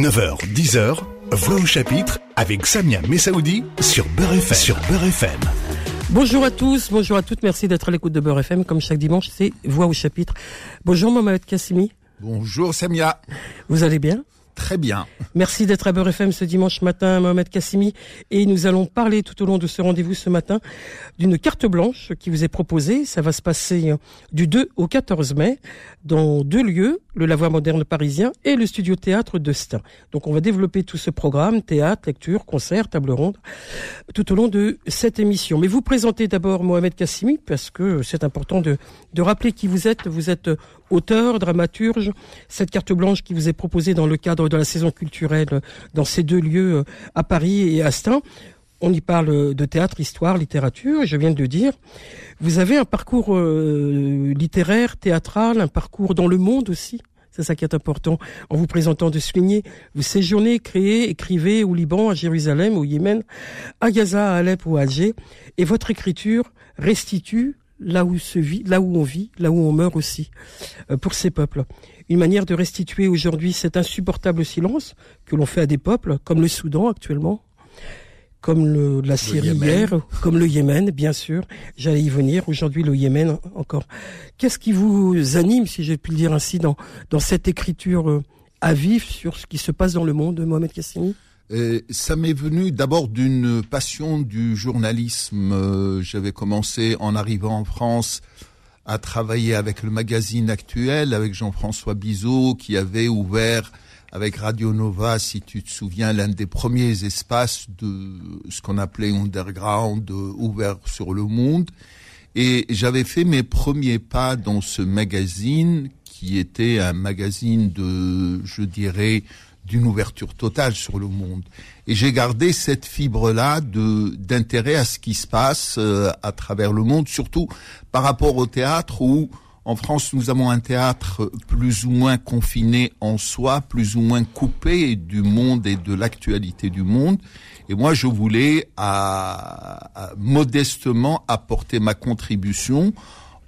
9h, 10h, Voix au chapitre avec Samia Messaoudi sur Beurre FM. Sur Beurre FM. Bonjour à tous, bonjour à toutes, merci d'être à l'écoute de Beurre FM. Comme chaque dimanche, c'est Voix au chapitre. Bonjour Mohamed Kassimi. Bonjour Samia. Vous allez bien? Très bien. Merci d'être à Beurre FM ce dimanche matin, Mohamed Kassimi. Et nous allons parler tout au long de ce rendez-vous ce matin d'une carte blanche qui vous est proposée. Ça va se passer du 2 au 14 mai dans deux lieux, le Lavoie moderne parisien et le studio théâtre de. Donc on va développer tout ce programme, théâtre, lecture, concert, table ronde, tout au long de cette émission. Mais vous présentez d'abord Mohamed Kassimi parce que c'est important de, de rappeler qui vous êtes. Vous êtes auteur, dramaturge. Cette carte blanche qui vous est proposée dans le cadre de la saison culturelle dans ces deux lieux euh, à Paris et à Stein. On y parle de théâtre, histoire, littérature, je viens de le dire. Vous avez un parcours euh, littéraire, théâtral, un parcours dans le monde aussi. C'est ça qui est important. En vous présentant de souligner, vous séjournez, créez, écrivez au Liban, à Jérusalem, au Yémen, à Gaza, à Alep ou à Alger. Et votre écriture restitue là où se vit, là où on vit, là où on meurt aussi, euh, pour ces peuples. Une manière de restituer aujourd'hui cet insupportable silence que l'on fait à des peuples, comme le Soudan actuellement, comme le, la Syrie hier, comme le Yémen, bien sûr. J'allais y venir. Aujourd'hui, le Yémen encore. Qu'est-ce qui vous anime, si j'ai pu le dire ainsi, dans, dans cette écriture euh, à vif sur ce qui se passe dans le monde, Mohamed Kassini euh, ça m'est venu d'abord d'une passion du journalisme. Euh, j'avais commencé en arrivant en France à travailler avec le magazine actuel, avec Jean-François Bizot, qui avait ouvert avec Radio Nova, si tu te souviens, l'un des premiers espaces de ce qu'on appelait underground, ouvert sur le monde. Et j'avais fait mes premiers pas dans ce magazine, qui était un magazine de, je dirais, d'une ouverture totale sur le monde. Et j'ai gardé cette fibre-là de d'intérêt à ce qui se passe euh, à travers le monde, surtout par rapport au théâtre où en France nous avons un théâtre plus ou moins confiné en soi, plus ou moins coupé du monde et de l'actualité du monde. Et moi, je voulais à, modestement apporter ma contribution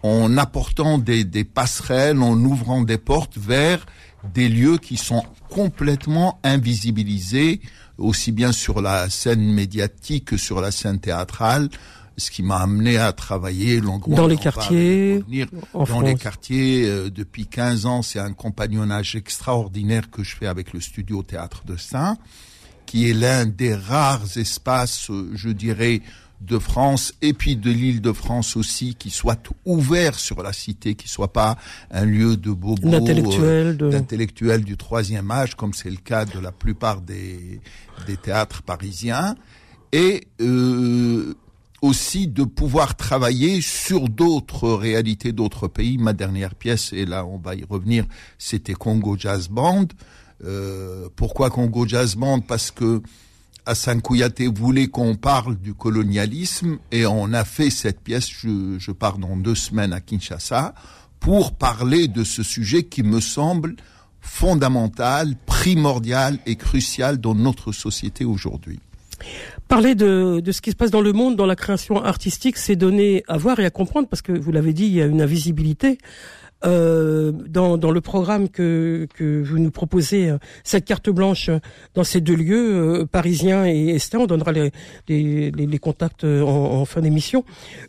en apportant des, des passerelles, en ouvrant des portes vers des lieux qui sont complètement invisibilisés, aussi bien sur la scène médiatique que sur la scène théâtrale, ce qui m'a amené à travailler longuement dans les quartiers, dans les quartiers euh, depuis 15 ans. C'est un compagnonnage extraordinaire que je fais avec le studio Théâtre de Saint, qui est l'un des rares espaces, euh, je dirais, de France et puis de l'île de France aussi qui soit ouvert sur la cité, qui soit pas un lieu de bobo, d'intellectuels, de... du troisième âge, comme c'est le cas de la plupart des, des théâtres parisiens, et euh, aussi de pouvoir travailler sur d'autres réalités d'autres pays. Ma dernière pièce, et là on va y revenir, c'était Congo Jazz Band. Euh, pourquoi Congo Jazz Band? Parce que Hassan Kouyaté voulait qu'on parle du colonialisme et on a fait cette pièce, je, pars dans deux semaines à Kinshasa, pour parler de ce sujet qui me semble fondamental, primordial et crucial dans notre société aujourd'hui. Parler de, de, ce qui se passe dans le monde, dans la création artistique, c'est donner à voir et à comprendre, parce que vous l'avez dit, il y a une invisibilité. Euh, dans, dans, le programme que, que vous nous proposez, euh, cette carte blanche dans ces deux lieux, euh, parisiens et Estin, on donnera les, les, les contacts en, en fin d'émission.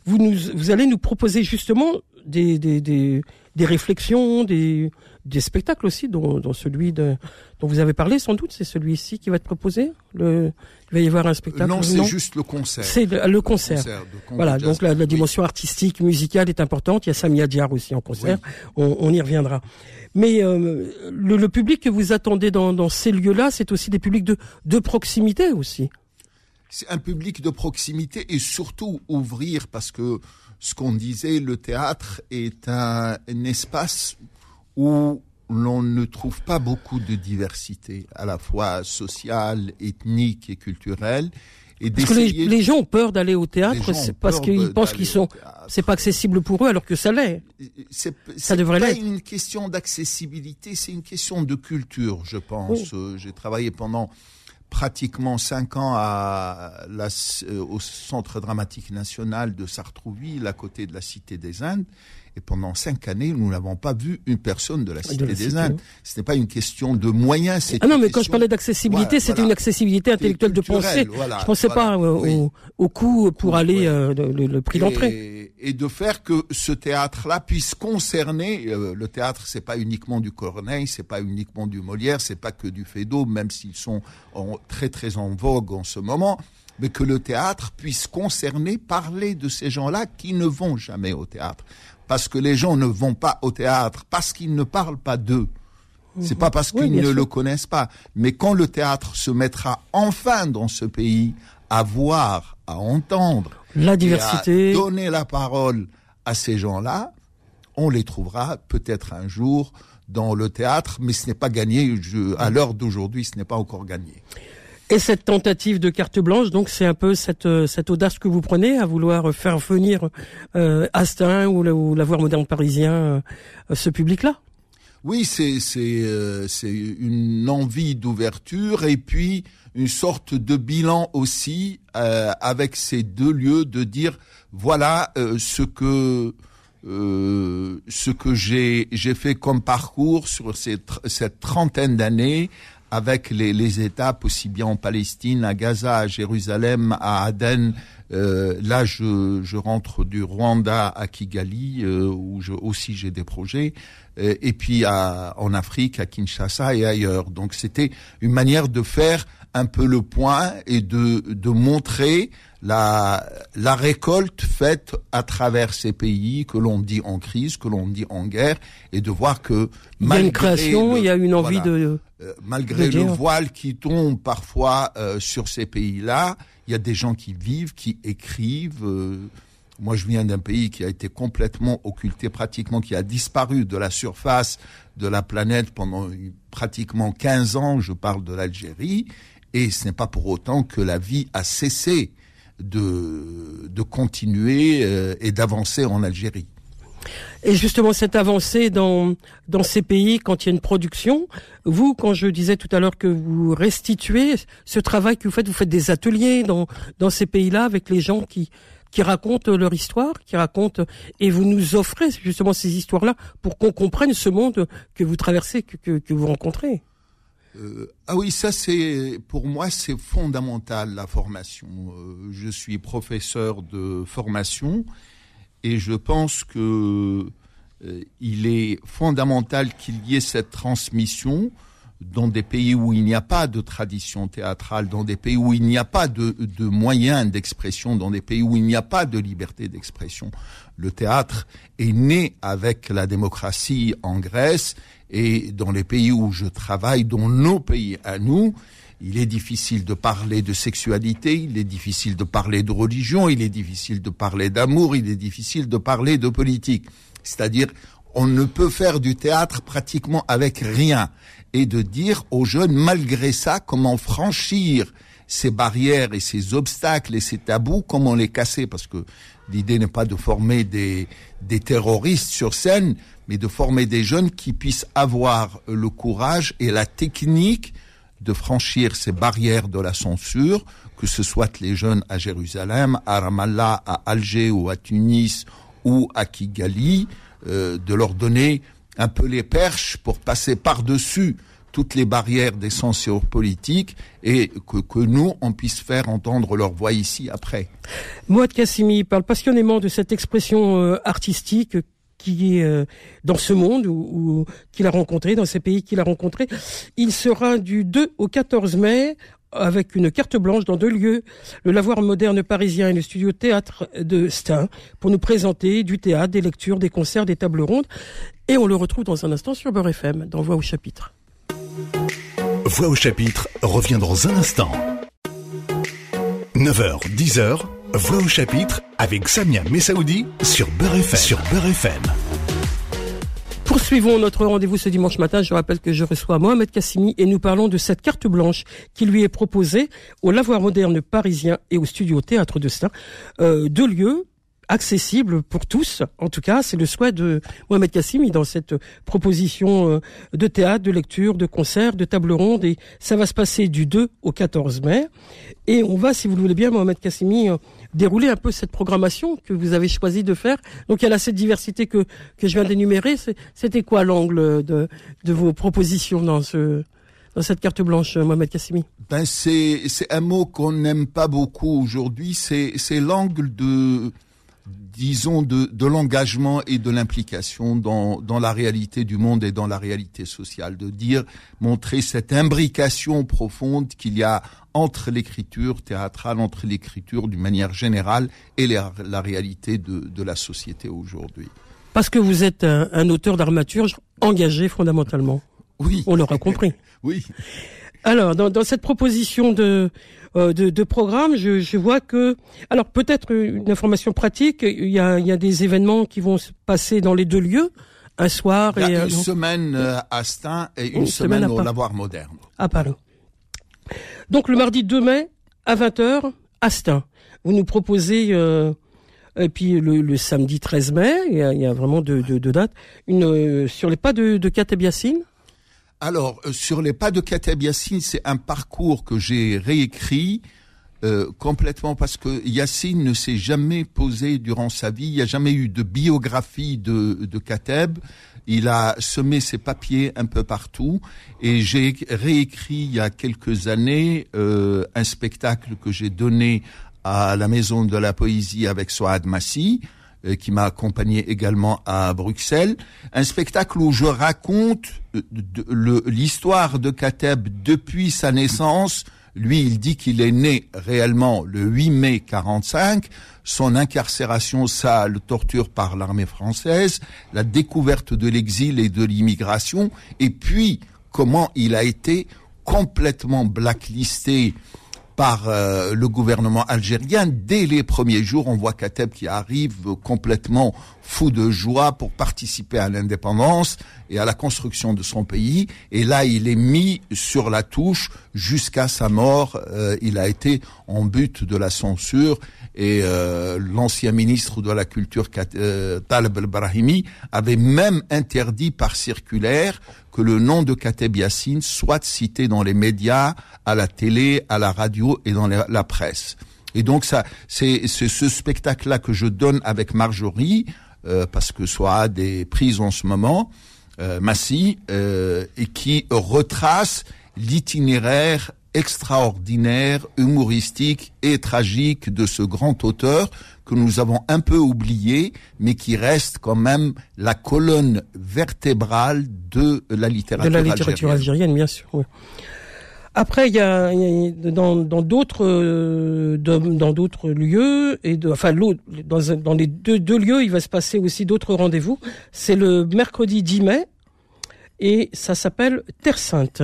Vous, nous, vous allez nous proposer justement des, des, des, des réflexions, des, des spectacles aussi, dont, dont celui de, dont vous avez parlé sans doute, c'est celui-ci qui va être proposé? Le, il va y avoir un spectacle. Non, c'est juste le concert. C'est le, concert. voilà, donc la, la dimension artistique, musicale est importante. Il y a Samia Diar aussi en concert. On, on, y reviendra. Mais euh, le, le, public que vous attendez dans, dans ces lieux-là, c'est aussi des publics de, de proximité aussi. C'est un public de proximité et surtout ouvrir parce que ce qu'on disait, le théâtre est un, un espace où l'on ne trouve pas beaucoup de diversité, à la fois sociale, ethnique et culturelle. Et parce que les, gens ont peur d'aller au théâtre parce qu'ils pensent qu'ils sont, c'est pas accessible pour eux alors que ça l'est. Ça devrait l'être. C'est pas une question d'accessibilité, c'est une question de culture, je pense. Oh. Euh, j'ai travaillé pendant pratiquement cinq ans à la, euh, au Centre dramatique national de Sartrouville, à côté de la Cité des Indes. Et pendant cinq années, nous n'avons pas vu une personne de la Cité des Indes. Ce n'est pas une question de moyens. Ah non, mais quand je parlais d'accessibilité, c'était une accessibilité intellectuelle de pensée. Voilà, je pensais pas au, au, coût pour aller euh, le, prix d'entrée. Et de faire que ce théâtre-là puisse concerner euh, le théâtre. C'est pas uniquement du Corneille, c'est pas uniquement du Molière, c'est pas que du Feydeau, même s'ils sont en, très très en vogue en ce moment mais que le théâtre puisse concerner, parler de ces gens-là qui ne vont jamais au théâtre parce que les gens ne vont pas au théâtre, parce qu'ils ne parlent pas d'eux. C'est pas parce qu'ils ne le connaissent pas. Mais quand le théâtre se mettra enfin dans ce pays à voir, à entendre, la diversité, à donner la parole à ces gens-là, on les trouvera peut-être un jour dans le théâtre, mais ce n'est pas gagné. à l'heure d'aujourd'hui, ce n'est pas encore gagné. Et cette tentative de carte blanche, donc c'est un peu cette, euh, cette audace que vous prenez à vouloir faire venir euh, Astin ou, ou la voix moderne parisien euh, ce public-là? Oui, c'est c'est une envie d'ouverture et puis une sorte de bilan aussi avec ces deux lieux de dire voilà ce que ce que j'ai fait comme parcours sur cette trentaine d'années avec les, les, étapes aussi bien en Palestine, à Gaza, à Jérusalem, à Aden. Euh, là, je, je, rentre du Rwanda à Kigali, euh, où je, aussi j'ai des projets, euh, et puis à, en Afrique, à Kinshasa et ailleurs. Donc c'était une manière de faire un peu le point et de, de montrer la, la récolte faite à travers ces pays que l'on dit en crise, que l'on dit en guerre, et de voir que il y a une création, il y a une envie de euh, malgré le voile qui tombe parfois euh, sur ces pays-là, il y a des gens qui vivent, qui écrivent. Euh, moi, je viens d'un pays qui a été complètement occulté, pratiquement qui a disparu de la surface de la planète pendant pratiquement 15 ans. Je parle de l'Algérie. Et ce n'est pas pour autant que la vie a cessé de, de continuer et d'avancer en Algérie. Et justement, cette avancée dans, dans ces pays, quand il y a une production, vous, quand je disais tout à l'heure que vous restituez ce travail que vous faites, vous faites des ateliers dans, dans ces pays-là avec les gens qui, qui racontent leur histoire, qui racontent, et vous nous offrez justement ces histoires-là pour qu'on comprenne ce monde que vous traversez, que, que vous rencontrez. Euh, ah oui, ça c'est pour moi c'est fondamental la formation. Euh, je suis professeur de formation et je pense que euh, il est fondamental qu'il y ait cette transmission dans des pays où il n'y a pas de tradition théâtrale, dans des pays où il n'y a pas de, de moyens d'expression, dans des pays où il n'y a pas de liberté d'expression. Le théâtre est né avec la démocratie en Grèce et dans les pays où je travaille, dans nos pays à nous, il est difficile de parler de sexualité, il est difficile de parler de religion, il est difficile de parler d'amour, il est difficile de parler de politique. C'est-à-dire, on ne peut faire du théâtre pratiquement avec rien. Et de dire aux jeunes, malgré ça, comment franchir ces barrières et ces obstacles et ces tabous, comment les casser, parce que l'idée n'est pas de former des, terroristes sur scène, mais de former des jeunes qui puissent avoir le courage et la technique de franchir ces barrières de la censure, que ce soit les jeunes à Jérusalem, à Ramallah, à Alger ou à Tunis ou à Kigali, euh, de leur donner un peu les perches pour passer par-dessus toutes les barrières des censures politiques et que, que, nous, on puisse faire entendre leur voix ici après. Mouad Kassimi parle passionnément de cette expression euh, artistique qui est euh, dans ce monde ou, qu'il a rencontré, dans ces pays qu'il a rencontrés. Il sera du 2 au 14 mai avec une carte blanche dans deux lieux, le lavoir moderne parisien et le studio théâtre de Stein, pour nous présenter du théâtre, des lectures, des concerts, des tables rondes. Et on le retrouve dans un instant sur Beurre FM, dans Voix au chapitre. Voix au chapitre revient dans un instant. 9h, 10h, Voix au chapitre avec Samia Messaoudi sur Beurre FM. Sur Beurre FM. Poursuivons notre rendez-vous ce dimanche matin. Je rappelle que je reçois Mohamed Kassimi et nous parlons de cette carte blanche qui lui est proposée au Lavoir moderne parisien et au studio Théâtre de Stein. Euh, deux lieux, accessible pour tous. En tout cas, c'est le souhait de Mohamed Kassimi dans cette proposition euh, de théâtre, de lecture, de concert, de table ronde. Et ça va se passer du 2 au 14 mai. Et on va, si vous le voulez bien, Mohamed Kassimi, euh, dérouler un peu cette programmation que vous avez choisi de faire. Donc il y a là cette diversité que, que je viens d'énumérer. C'était quoi l'angle de, de vos propositions dans ce dans cette carte blanche, Mohamed Kassimi? Ben c'est un mot qu'on n'aime pas beaucoup aujourd'hui. C'est l'angle de disons, de, de l'engagement et de l'implication dans, dans la réalité du monde et dans la réalité sociale, de dire, montrer cette imbrication profonde qu'il y a entre l'écriture théâtrale, entre l'écriture d'une manière générale et la, la réalité de, de, la société aujourd'hui. Parce que vous êtes un, un auteur d'armature engagé fondamentalement. Oui. On l'aura compris. oui. Alors, dans, dans cette proposition de euh, de, de programme, je, je, vois que, alors peut-être une information pratique, il y a, il y a des événements qui vont se passer dans les deux lieux, un soir il y a et une semaine euh, à Stein et une, semaine, au Lavoir Moderne. À Paris. Donc le mardi 2 mai à 20h à Stein. Vous nous proposez euh, et puis le, le, samedi 13 mai, il y a, il y a vraiment deux, deux, dates, une euh, sur les pas de, de alors, euh, sur les pas de Kateb Yassine, c'est un parcours que j'ai réécrit euh, complètement parce que Yassine ne s'est jamais posé durant sa vie, il n'y a jamais eu de biographie de, de Kateb. Il a semé ses papiers un peu partout et j'ai réécrit il y a quelques années euh, un spectacle que j'ai donné à la Maison de la Poésie avec Soad Massi qui m'a accompagné également à Bruxelles, un spectacle où je raconte euh, l'histoire de Kateb depuis sa naissance. Lui, il dit qu'il est né réellement le 8 mai 45, son incarcération sale, torture par l'armée française, la découverte de l'exil et de l'immigration, et puis comment il a été complètement blacklisté par euh, le gouvernement algérien. Dès les premiers jours, on voit Kateb qui arrive complètement fou de joie pour participer à l'indépendance et à la construction de son pays. Et là, il est mis sur la touche jusqu'à sa mort. Euh, il a été en but de la censure et euh, l'ancien ministre de la Culture, Taleb el-Brahimi, avait même interdit par circulaire que le nom de Kateb Yassine soit cité dans les médias, à la télé, à la radio et dans la, presse. Et donc ça, c'est ce spectacle-là que je donne avec Marjorie, euh, parce que soit des prises en ce moment, euh, Massy, euh, et qui retrace l'itinéraire extraordinaire, humoristique et tragique de ce grand auteur que nous avons un peu oublié, mais qui reste quand même la colonne vertébrale de la littérature, de la littérature algérienne. bien sûr. Après, il y a, dans d'autres dans d'autres lieux et de, enfin dans, dans les deux, deux lieux, il va se passer aussi d'autres rendez-vous. C'est le mercredi 10 mai et ça s'appelle Terre Sainte.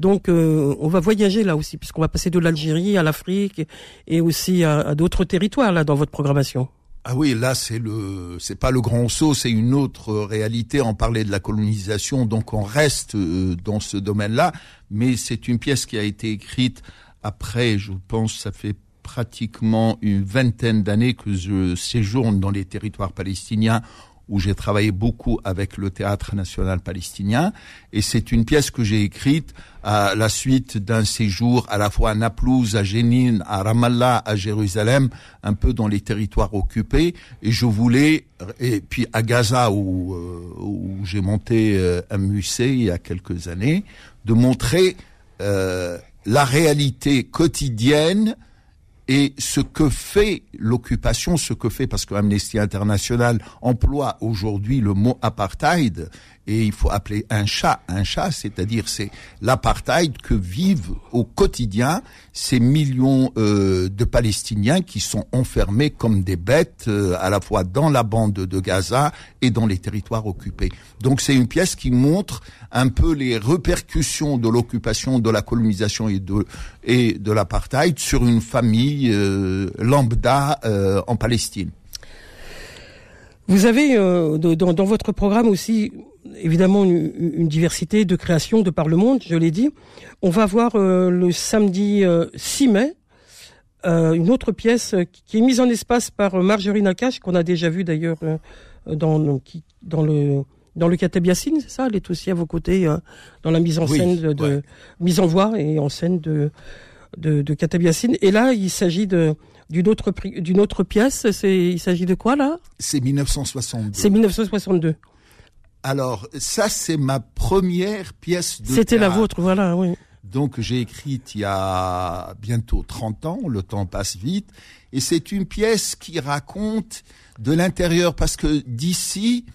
Donc, euh, on va voyager là aussi, puisqu'on va passer de l'Algérie à l'Afrique et aussi à, d'autres territoires là dans votre programmation. Ah oui, là c'est le, c'est pas le grand saut, c'est une autre réalité. On parlait de la colonisation, donc on reste euh, dans ce domaine-là, mais c'est une pièce qui a été écrite après, je pense, ça fait pratiquement une vingtaine d'années que je séjourne dans les territoires palestiniens où j'ai travaillé beaucoup avec le Théâtre national palestinien. Et c'est une pièce que j'ai écrite à la suite d'un séjour à la fois à Naplouse, à Jénine, à Ramallah, à Jérusalem, un peu dans les territoires occupés. Et je voulais, et puis à Gaza où, euh, où j'ai monté euh, un musée il y a quelques années, de montrer euh, la réalité quotidienne et ce que fait l'occupation, ce que fait, parce que Amnesty International emploie aujourd'hui le mot apartheid, et il faut appeler un chat un chat, c'est-à-dire c'est l'apartheid que vivent au quotidien ces millions euh, de Palestiniens qui sont enfermés comme des bêtes euh, à la fois dans la bande de Gaza et dans les territoires occupés. Donc c'est une pièce qui montre un peu les répercussions de l'occupation, de la colonisation et de et de l'apartheid sur une famille euh, lambda en Palestine. Vous avez dans, dans, votre programme aussi évidemment une, diversité de créations de par le monde, je l'ai dit. On va voir euh, le samedi 6 euh, mai euh, une autre pièce qui est mise en espace par Marjorie Nakache, qu'on a déjà vu d'ailleurs dans, qui, dans le dans le Katabiassine, c'est ça? Elle est aussi à vos côtés dans la mise en scène de, mise en voix et en scène de de, de Katabiassine. Et là, il s'agit de d'une autre d'une autre pièce. C'est il s'agit de quoi là? C'est 1962. C'est 1962. Alors ça, c'est ma première pièce de. C'était la vôtre, voilà, oui. Donc j'ai écrite il y a bientôt 30 ans, le temps passe vite, et c'est une pièce qui raconte de l'intérieur, parce que d'ici,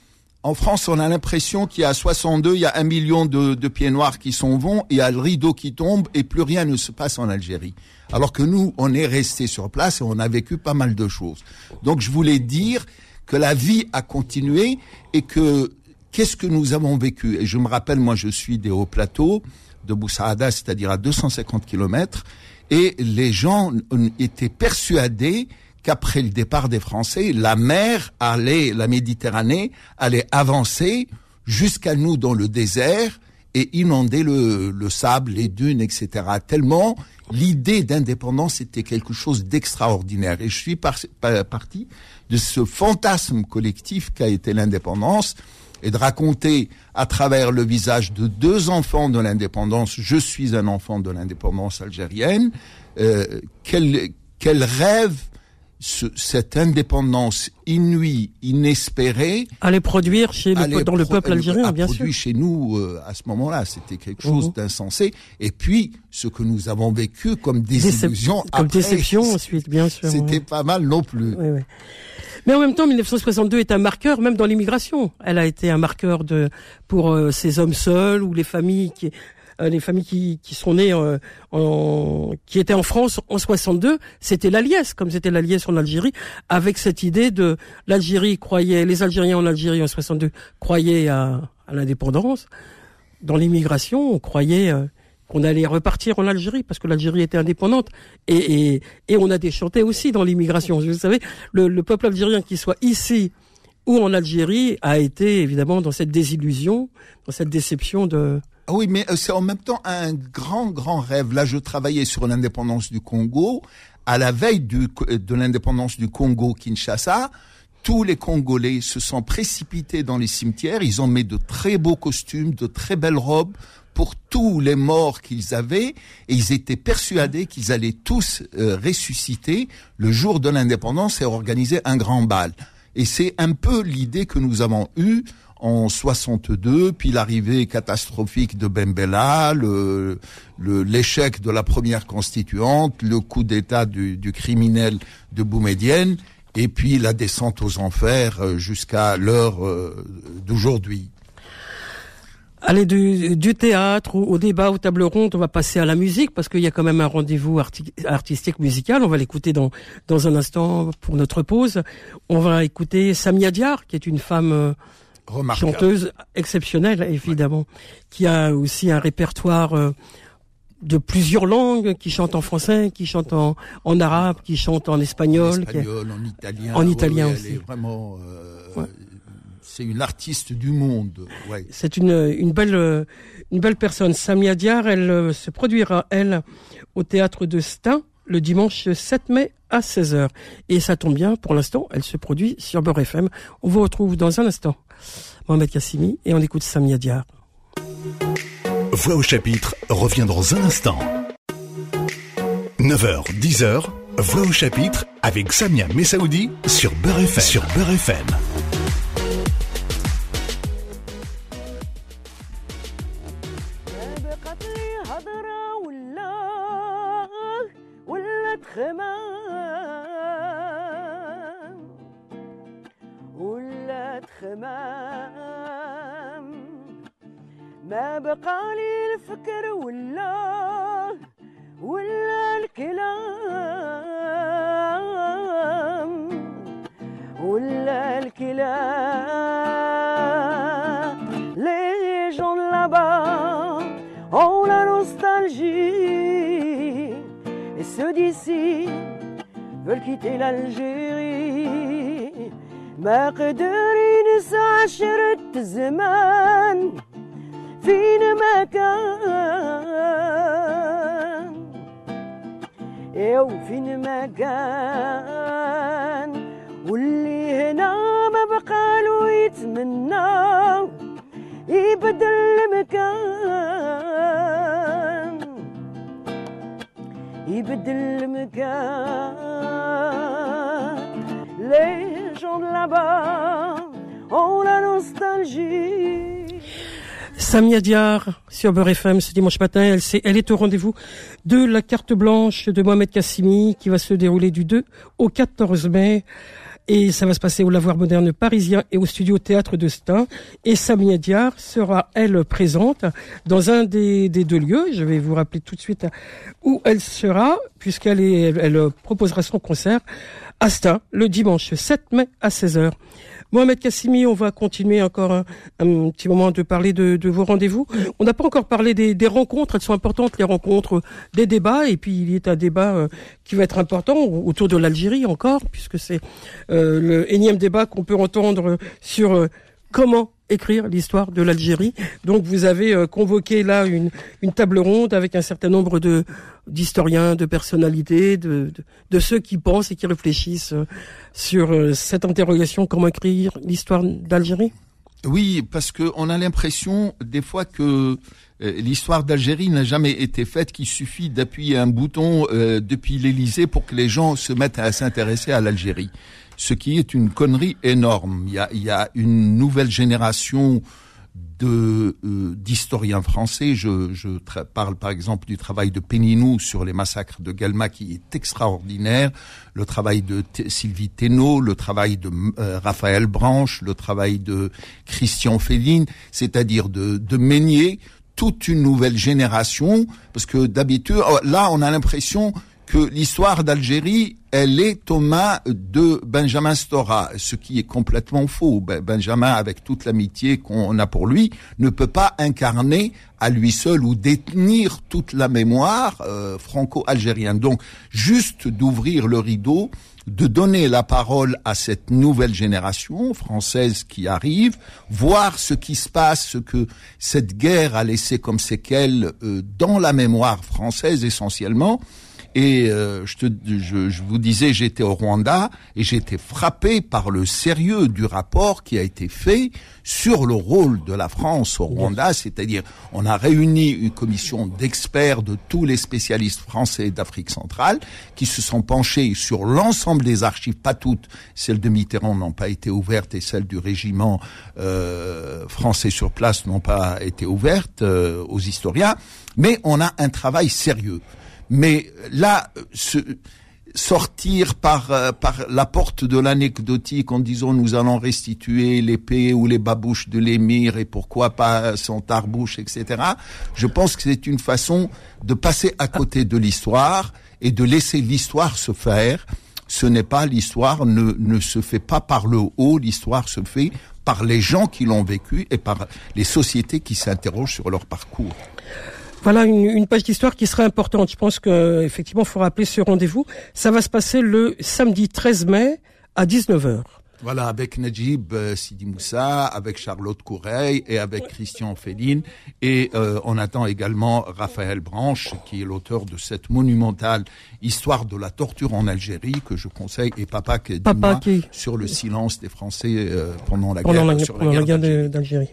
en France, on a l'impression qu'il y a 62, il y a un million de, pieds noirs qui s'en vont, il y a le rideau qui tombe, et plus rien ne se passe en Algérie. Alors que nous, on est resté sur place et on a vécu pas mal de choses. Donc je voulais dire que la vie a continué et que qu'est-ce que nous avons vécu? Et je me rappelle, moi je suis des hauts plateaux de Boussaada, c'est-à-dire à 250 kilomètres, et les gens étaient persuadés qu'après le départ des Français, la mer allait, la Méditerranée allait avancer jusqu'à nous dans le désert et inonder le, le sable, les dunes, etc. Tellement l'idée d'indépendance était quelque chose d'extraordinaire. Et je suis parti de ce fantasme collectif qu'a été l'indépendance et de raconter à travers le visage de deux enfants de l'indépendance, je suis un enfant de l'indépendance algérienne, euh, quel, quel rêve cette indépendance inouïe, inespérée, allait produire chez le, dans le peuple algérien, bien sûr. chez nous euh, à ce moment-là, c'était quelque chose mhm. d'insensé. Et puis, ce que nous avons vécu comme désillusion, comme déception ensuite, bien sûr. C'était pas mal non plus. Mais en même temps, 1962 est un marqueur, même dans l'immigration. Elle a été un marqueur de pour euh, ces hommes seuls ou les familles qui les familles qui, qui sont nées euh, en, qui étaient en France en 62, c'était la comme c'était la en Algérie, avec cette idée de l'Algérie croyait, les Algériens en Algérie en 62 croyaient à, à l'indépendance. Dans l'immigration, on croyait euh, qu'on allait repartir en Algérie parce que l'Algérie était indépendante et, et, et on a déchanté aussi dans l'immigration. Vous savez, le, le peuple algérien qui soit ici ou en Algérie a été évidemment dans cette désillusion, dans cette déception de, oui, mais euh, c'est en même temps un grand, grand rêve. Là, je travaillais sur l'indépendance du Congo. À la veille du, de l'indépendance du Congo, Kinshasa, tous les Congolais se sont précipités dans les cimetières. Ils ont mis de très beaux costumes, de très belles robes pour tous les morts qu'ils avaient et ils étaient persuadés qu'ils allaient tous euh, ressusciter le jour de l'indépendance et organiser un grand bal. Et c'est un peu l'idée que nous avons eue en 62, puis l'arrivée catastrophique de Bembella, le, l'échec de la première constituante, le coup d'État du, criminel de Boumedienne, et puis la descente aux enfers euh, jusqu'à l'heure euh, d'aujourd'hui. Allez, du, théâtre au, débat, aux tables rondes, on va passer à la musique parce qu'il y a quand même un rendez-vous artistique musical. On va l'écouter dans, dans un instant pour notre pause. On va écouter Samia Diar, qui est une femme euh, chanteuse exceptionnelle, évidemment, qui a aussi un répertoire euh, de plusieurs langues, qui chante en français, qui chante en, en arabe, qui chante en espagnol, en, espagnol, en italien, en italien aussi. Elle est vraiment, euh, c'est une artiste du monde. Ouais. C'est une, une belle, une belle personne. Samia Diar, elle euh, se produira elle au théâtre de Stein le dimanche 7 mai à 16h. Et ça tombe bien, pour l'instant, elle se produit sur Beurre FM. On vous retrouve dans un instant. Mohamed Kassimi et on écoute Samia Diar. Voix au chapitre revient dans un instant. 9h, 10h, Voix au chapitre avec Samia Messaoudi sur Beurre FM. Sur Beurre FM. فكر ولا ولا الكلام ولا الكلام. لي جون لابا أو لا نوستالجي سو ديسي فول كيتي لالجيري ما قدر ينسى عشرة زمان فينا ما كان. وفين ما كان. واللي هنا ما بقالو يتمنى يبدل المكان. يبدل المكان. gens de là-bas ont la nostalgie Samia Diar sur Beurre FM ce dimanche matin. Elle, est, au rendez-vous de la carte blanche de Mohamed Kassimi qui va se dérouler du 2 au 14 mai. Et ça va se passer au Lavoir Moderne Parisien et au Studio Théâtre de Stein. Et Samia Diar sera, elle, présente dans un des, deux lieux. Je vais vous rappeler tout de suite où elle sera, puisqu'elle elle, elle proposera son concert à Stein le dimanche 7 mai à 16h. Mohamed Kassimi, on va continuer encore un, petit moment de parler de, vos rendez-vous. On n'a pas encore parlé des, des, rencontres, elles sont importantes, les rencontres, des débats, et puis il y a un débat euh, qui va être important autour de l'Algérie encore, puisque c'est euh, le énième débat qu'on peut entendre sur euh, comment écrire l'histoire de l'Algérie. Donc vous avez euh, convoqué là une, table ronde avec un certain nombre de d'historiens, de personnalités, de, ceux qui pensent et qui réfléchissent euh, sur euh, cette interrogation comment écrire l'histoire d'Algérie? Oui, parce que on a l'impression des fois que l'histoire d'Algérie n'a jamais été faite, qu'il suffit d'appuyer un bouton depuis l'Élysée pour que les gens se mettent à s'intéresser à l'Algérie ce qui est une connerie énorme. Il y a, il y a une nouvelle génération de euh, d'historiens français. Je, je parle par exemple du travail de Péninou sur les massacres de Galma qui est extraordinaire, le travail de Sylvie Thénault, le travail de euh, Raphaël Branche, le travail de Christian Féline, c'est-à-dire de, de Meignier, toute une nouvelle génération, parce que d'habitude, oh, là on a l'impression que l'histoire d'Algérie, elle est mains de Benjamin Stora, ce qui est complètement faux. Benjamin, avec toute l'amitié qu'on a pour lui, ne peut pas incarner à lui seul ou détenir toute la mémoire euh, franco-algérienne. Donc, juste d'ouvrir le rideau, de donner la parole à cette nouvelle génération française qui arrive, voir ce qui se passe, ce que cette guerre a laissé comme séquelles euh, dans la mémoire française essentiellement, et euh, je, te, je, je, vous disais, j'étais au Rwanda et j'étais frappé par le sérieux du rapport qui a été fait sur le rôle de la France au Rwanda. C'est-à-dire, on a réuni une commission d'experts de tous les spécialistes français d'Afrique centrale qui se sont penchés sur l'ensemble des archives, pas toutes. Celles de Mitterrand n'ont pas été ouvertes et celles du régiment euh, français sur place n'ont pas été ouvertes euh, aux historiens. Mais on a un travail sérieux. Mais là, sortir par euh, par la porte de l'anecdotique en disant nous allons restituer l'épée ou les babouches de l'émir et pourquoi pas son tarbouche, etc. Je pense que c'est une façon de passer à côté de l'histoire et de laisser l'histoire se faire. Ce n'est pas l'histoire ne, ne se fait pas par le haut, l'histoire se fait par les gens qui l'ont vécu et par les sociétés qui s'interrogent sur leur parcours. Voilà une, page d'histoire qui serait importante. Je pense que effectivement, il faut rappeler ce rendez-vous. Ça va se passer le samedi 13 mai à 19h. Voilà, avec Najib euh, Sidi Moussa, avec Charlotte Coureil et avec Christian Féline. Et euh, on attend également Raphaël Branche, qui est l'auteur de cette monumentale histoire de la torture en Algérie que je conseille, et Papa qui Papa qui... sur le silence des Français euh, pendant la pendant guerre, la, sur pendant la la guerre d'Algérie. de- d'Algérie.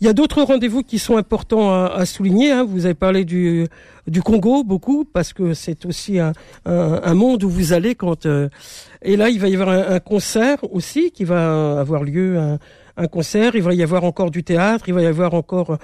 Il y a d'autres rendez-vous qui sont importants à, à souligner. hein. Vous avez parlé du, du Congo beaucoup parce que c'est aussi un, un, un monde où vous allez quand. euh, et là, il va y avoir un, un concert aussi qui va avoir lieu. Un, un concert, il va y avoir encore du théâtre, il va y avoir encore,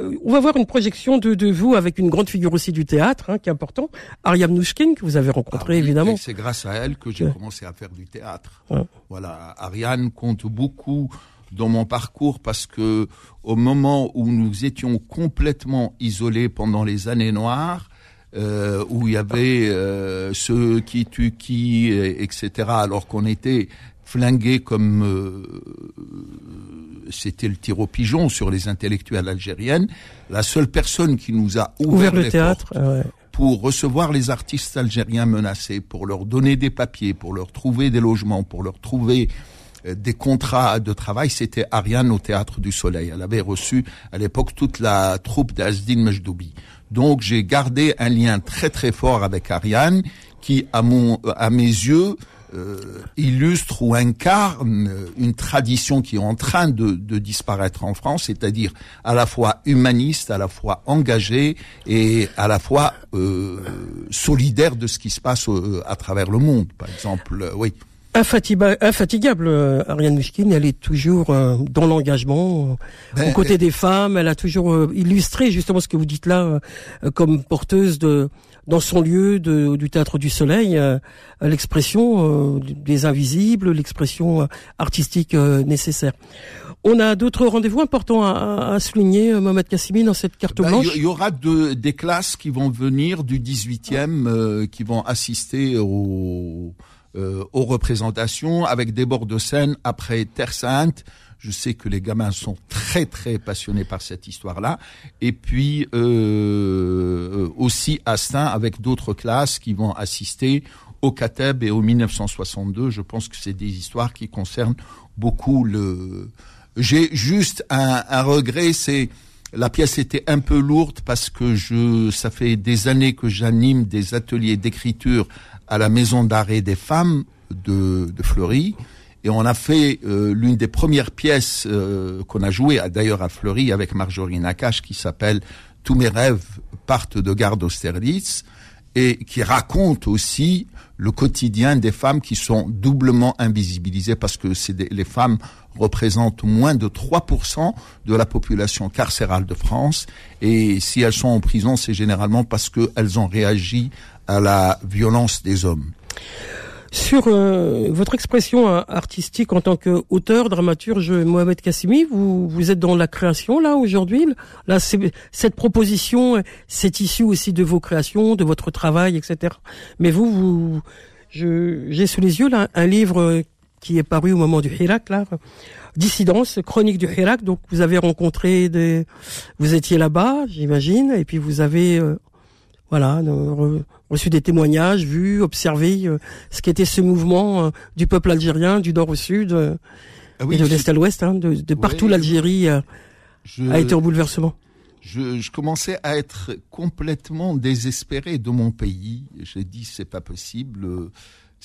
euh, on va voir une projection de, de vous avec une grande figure aussi du théâtre, hein, qui est important, Ariam Nouchkine que vous avez Ah rencontré oui, évidemment. C'est grâce à elle que j'ai Ouais. commencé à faire du théâtre. Ouais. Voilà, Ariane compte beaucoup dans mon parcours parce que au moment où nous étions complètement isolés pendant les années noires, euh, où il y avait euh, ceux qui tuent qui, et- etc., alors qu'on était flingués comme euh, c'était le tir au pigeon sur les intellectuels algériennes, la seule personne qui nous a ouvert, Ouvert le les théâtre. portes euh, ouais. pour recevoir les artistes algériens menacés, pour leur donner des papiers, pour leur trouver des logements, pour leur trouver des contrats de travail, c'était Ariane au Théâtre du Soleil. Elle avait reçu à l'époque toute la troupe d'Azdine Mejdoubi. Donc j'ai gardé un lien très très fort avec Ariane, qui à mon à mes yeux euh, illustre ou incarne une tradition qui est en train de, de disparaître en France, c'est-à-dire à la fois humaniste, à la fois engagée et à la fois euh, solidaire de ce qui se passe euh, à travers le monde. Par exemple, euh, oui. Infatiba- infatigable, euh, Ariane Mishkin, elle est toujours euh, dans l'engagement, euh, Ben, aux côtés des femmes. Elle a toujours illustré justement ce que vous dites là, comme porteuse de dans son lieu de, du théâtre du Soleil, l'expression des invisibles, l'expression artistique nécessaire. On a d'autres rendez-vous importants à, à- souligner, Mohamed Kassimi, dans cette carte Ben, blanche. Il y, y aura de- des classes qui vont venir du 18e, euh, qui vont assister au, euh, aux représentations avec des bords de scène après Terre Sainte. Je sais que les gamins sont très très passionnés par cette histoire-là. Et puis euh, aussi à Stein avec d'autres classes qui vont assister au Kateb et au 1962. Je pense que c'est des histoires qui concernent beaucoup le. J'ai juste un, un regret, c'est la pièce était un peu lourde parce que je, ça fait des années que j'anime des ateliers d'écriture à la maison d'arrêt des femmes de, Fleury. Et on a fait euh, l'une des premières pièces euh, qu'on a jouées, d'ailleurs à Fleury, avec Marjorie Nakache, qui s'appelle Tous mes rêves partent de gare d'Austerlitz, et qui raconte aussi le quotidien des femmes qui sont doublement invisibilisées, parce que c'est les femmes représentent moins de 3% de la population carcérale de France, et si elles sont en prison, c'est généralement parce qu'elles ont réagi à la violence des hommes. Sur euh, votre expression euh, artistique en tant qu'auteur, dramaturge, Mohamed Kassimi, vous, vous êtes dans la création là aujourd'hui. Là, cette proposition, c'est issu aussi de vos créations, de votre travail, etc. Mais vous, vous j'ai sous les yeux là un livre qui est paru au moment du Hirak, là, Dissidence, chronique du Hirak. Donc vous avez rencontré des, vous étiez là-bas, j'imagine, et puis vous avez euh, voilà, euh, re- reçu des témoignages, vu, observé euh, ce qu'était ce mouvement euh, du peuple algérien, du nord au sud, Ah et de l'est à l'ouest, hein, de, de partout Oui, l'Algérie je- a été en bouleversement. je, je commençais à être complètement désespéré de mon pays. J'ai dit c'est pas possible.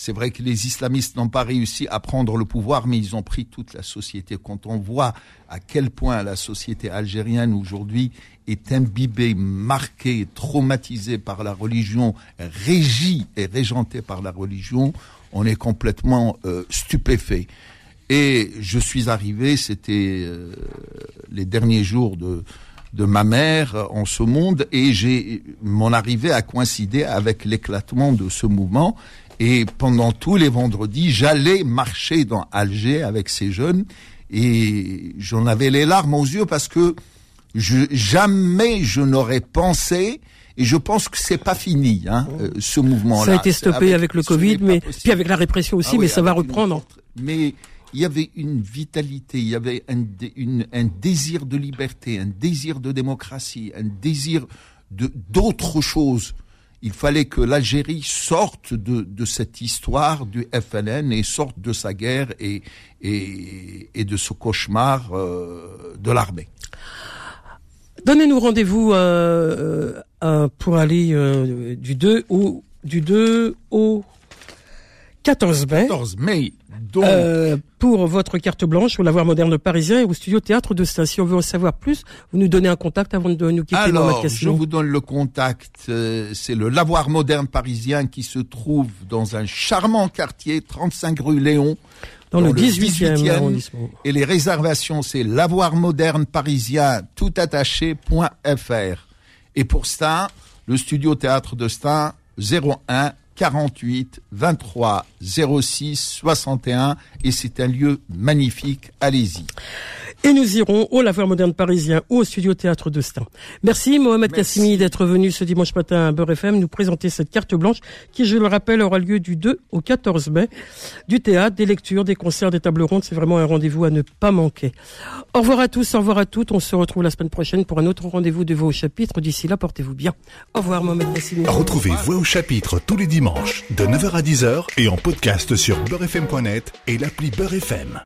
C'est vrai que les islamistes n'ont pas réussi à prendre le pouvoir, mais ils ont pris toute la société. Quand on voit à quel point la société algérienne aujourd'hui est imbibée, marquée, traumatisée par la religion, régie et régentée par la religion, on est complètement euh, stupéfait. Et je suis arrivé, c'était euh, les derniers jours de, de ma mère en ce monde, et j'ai mon arrivée a coïncidé avec l'éclatement de ce mouvement. Et pendant tous les vendredis, j'allais marcher dans Alger avec ces jeunes, et j'en avais les larmes aux yeux parce que je, jamais je n'aurais pensé, et je pense que c'est pas fini, hein, euh, ce mouvement-là. Ça a été stoppé avec, le Covid, mais puis avec la répression aussi, Ah mais ça va reprendre. forte- Mais il y avait une vitalité, il y avait un, désir de liberté, un désir de démocratie, un désir de d'autre chose. Il fallait que l'Algérie sorte de, cette histoire du FLN et sorte de sa guerre et, et, de ce cauchemar euh, de l'armée. Donnez-nous rendez-vous euh, euh, pour aller du 2 au du 2 au 14 mai 14 mai, donc, euh, pour votre carte blanche au Lavoir Moderne Parisien et au Studio Théâtre de Stein. Si on veut en savoir plus, vous nous donnez un contact avant de nous quitter. Alors, je vous donne le contact. euh, c'est le Lavoir Moderne Parisien qui se trouve dans un charmant quartier, 35 rue Léon. dans, le dans le 18e, 18e. arrondissement. Et les réservations, c'est Lavoir Moderne Parisien, tout attaché.fr. Et pour ça, le studio théâtre de Stein, 01 48 23 06 61. Et c'est un lieu magnifique. Allez-y. Et nous irons au Lavoir Moderne Parisien ou au Studio Théâtre de Stein. Merci Mohamed Merci. Kassimi d'être venu ce dimanche matin à Beurre FM nous présenter cette carte blanche qui, je le rappelle, aura lieu du 2 au 14 mai. Du théâtre, des lectures, des concerts, des tables rondes. C'est vraiment un rendez-vous à ne pas manquer. Au revoir à tous, au revoir à toutes. On se retrouve la semaine prochaine pour un autre rendez-vous de vos chapitres. D'ici là, portez-vous bien. Au revoir Mohamed Kassimi. Retrouvez Voix au chapitre tous les dimanches de 9h à 10h et en podcast sur beurrefm.net et l'appli Beurre FM.